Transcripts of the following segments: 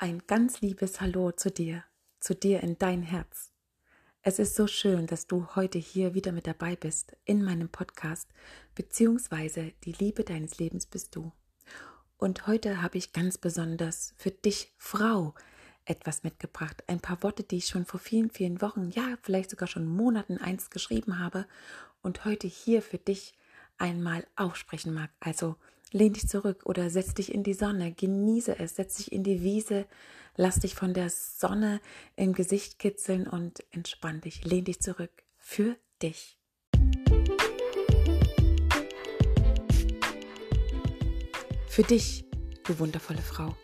Ein ganz liebes Hallo zu dir, zu dir in dein Herz. Es ist so schön, dass du heute hier wieder mit dabei bist in meinem Podcast, beziehungsweise die Liebe deines Lebens bist du. Und heute habe ich ganz besonders für dich, Frau, etwas mitgebracht. Ein paar Worte, die ich schon vor vielen, vielen Wochen, ja, vielleicht sogar schon Monaten einst geschrieben habe und heute hier für dich einmal aussprechen mag. Also lehn dich zurück oder setz dich in die Sonne, genieße es, setz dich in die Wiese, lass dich von der Sonne im Gesicht kitzeln und entspann dich, lehn dich zurück für dich. Für dich, du wundervolle Frau.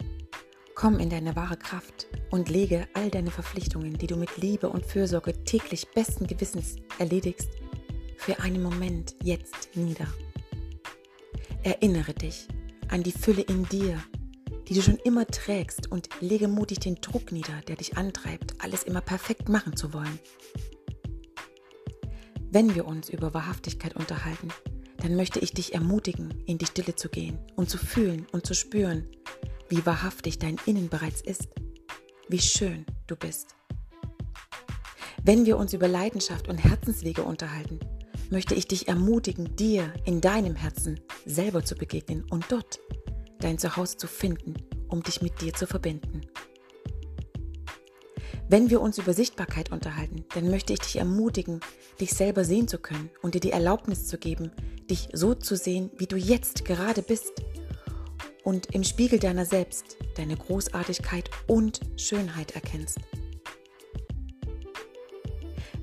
Komm in deine wahre Kraft und lege all deine Verpflichtungen, die du mit Liebe und Fürsorge täglich besten Gewissens erledigst, für einen Moment jetzt nieder. Erinnere dich an die Fülle in dir, die du schon immer trägst und lege mutig den Druck nieder, der dich antreibt, alles immer perfekt machen zu wollen. Wenn wir uns über Wahrhaftigkeit unterhalten, dann möchte ich dich ermutigen, in die Stille zu gehen und zu fühlen und zu spüren, wie wahrhaftig dein Innen bereits ist, wie schön du bist. Wenn wir uns über Leidenschaft und Herzenswege unterhalten, möchte ich dich ermutigen, dir in deinem Herzen selber zu begegnen und dort dein Zuhause zu finden, um dich mit dir zu verbinden. Wenn wir uns über Sichtbarkeit unterhalten, dann möchte ich dich ermutigen, dich selber sehen zu können und dir die Erlaubnis zu geben, dich so zu sehen, wie du jetzt gerade bist und im Spiegel deiner selbst deine Großartigkeit und Schönheit erkennst.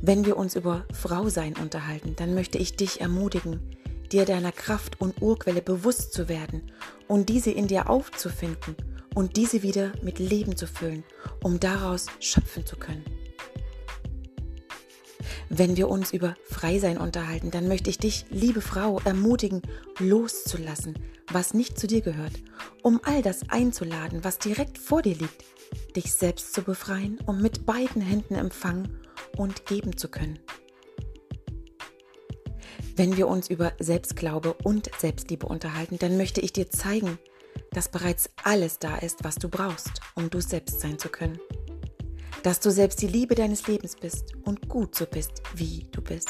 Wenn wir uns über Frausein unterhalten, dann möchte ich dich ermutigen, dir deiner Kraft und Urquelle bewusst zu werden und diese in dir aufzufinden und diese wieder mit Leben zu füllen, um daraus schöpfen zu können. Wenn wir uns über Freisein unterhalten, dann möchte ich dich, liebe Frau, ermutigen, loszulassen, was nicht zu dir gehört, um all das einzuladen, was direkt vor dir liegt, dich selbst zu befreien, um mit beiden Händen empfangen und geben zu können. Wenn wir uns über Selbstglaube und Selbstliebe unterhalten, dann möchte ich dir zeigen, dass bereits alles da ist, was du brauchst, um du selbst sein zu können. Dass du selbst die Liebe deines Lebens bist und gut so bist, wie du bist.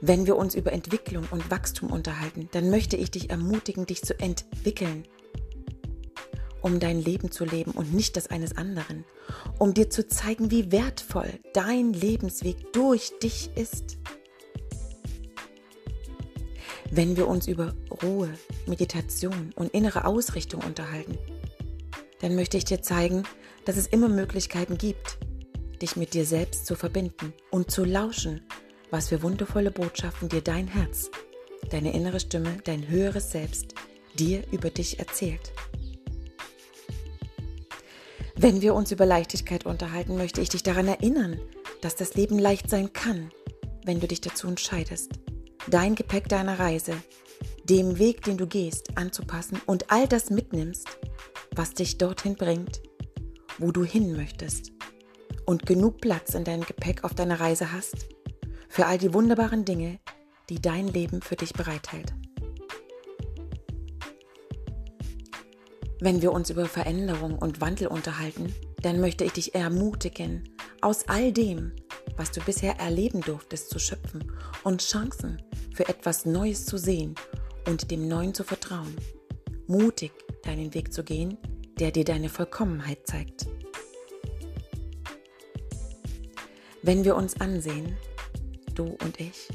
Wenn wir uns über Entwicklung und Wachstum unterhalten, dann möchte ich dich ermutigen, dich zu entwickeln um dein Leben zu leben und nicht das eines anderen, um dir zu zeigen, wie wertvoll dein Lebensweg durch dich ist. Wenn wir uns über Ruhe, Meditation und innere Ausrichtung unterhalten, dann möchte ich dir zeigen, dass es immer Möglichkeiten gibt, dich mit dir selbst zu verbinden und zu lauschen, was für wundervolle Botschaften dir dein Herz, deine innere Stimme, dein höheres Selbst dir über dich erzählt. Wenn wir uns über Leichtigkeit unterhalten, möchte ich dich daran erinnern, dass das Leben leicht sein kann, wenn du dich dazu entscheidest, dein Gepäck deiner Reise, dem Weg, den du gehst, anzupassen und all das mitnimmst, was dich dorthin bringt, wo du hin möchtest und genug Platz in deinem Gepäck auf deiner Reise hast für all die wunderbaren Dinge, die dein Leben für dich bereithält. Wenn wir uns über Veränderung und Wandel unterhalten, dann möchte ich dich ermutigen, aus all dem, was du bisher erleben durftest, zu schöpfen und Chancen für etwas Neues zu sehen und dem Neuen zu vertrauen. Mutig deinen Weg zu gehen, der dir deine Vollkommenheit zeigt. Wenn wir uns ansehen, du und ich,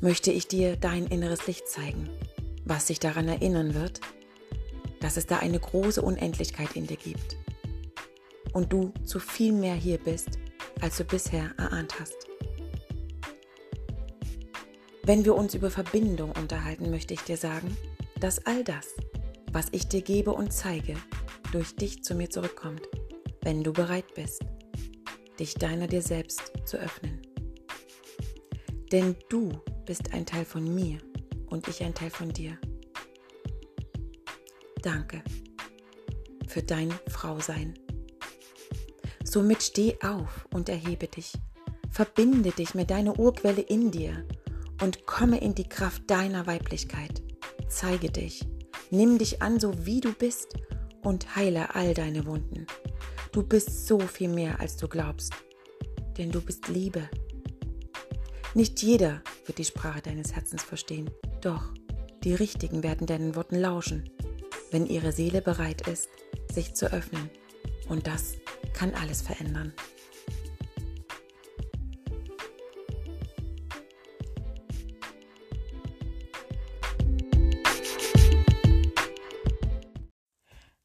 möchte ich dir dein inneres Licht zeigen, was dich daran erinnern wird, dass es da eine große Unendlichkeit in dir gibt und du zu viel mehr hier bist, als du bisher erahnt hast. Wenn wir uns über Verbindung unterhalten, möchte ich dir sagen, dass all das, was ich dir gebe und zeige, durch dich zu mir zurückkommt, wenn du bereit bist, dich deiner dir selbst zu öffnen. Denn du bist ein Teil von mir und ich ein Teil von dir. Danke für dein Frausein. Somit steh auf und erhebe dich. Verbinde dich mit deiner Urquelle in dir und komme in die Kraft deiner Weiblichkeit. Zeige dich, nimm dich an, so wie du bist und heile all deine Wunden. Du bist so viel mehr, als du glaubst, denn du bist Liebe. Nicht jeder wird die Sprache deines Herzens verstehen, doch die Richtigen werden deinen Worten lauschen, wenn ihre Seele bereit ist, sich zu öffnen. Und das kann alles verändern.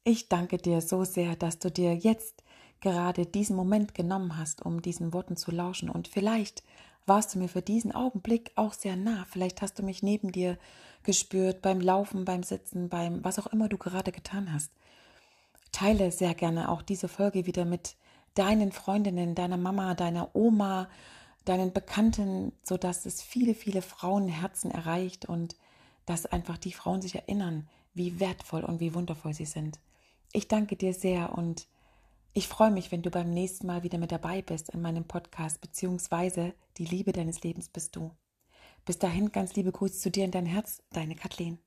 Ich danke dir so sehr, dass du dir jetzt gerade diesen Moment genommen hast, um diesen Worten zu lauschen. Und vielleicht warst du mir für diesen Augenblick auch sehr nah. Vielleicht hast du mich neben dir gespürt, beim Laufen, beim Sitzen, beim was auch immer du gerade getan hast. Teile sehr gerne auch diese Folge wieder mit deinen Freundinnen, deiner Mama, deiner Oma, deinen Bekannten, sodass es viele, viele Frauenherzen erreicht und dass einfach die Frauen sich erinnern, wie wertvoll und wie wundervoll sie sind. Ich danke dir sehr und ich freue mich, wenn du beim nächsten Mal wieder mit dabei bist in meinem Podcast, beziehungsweise die Liebe deines Lebens bist du. Bis dahin ganz liebe Grüße zu dir in dein Herz, deine Kathleen.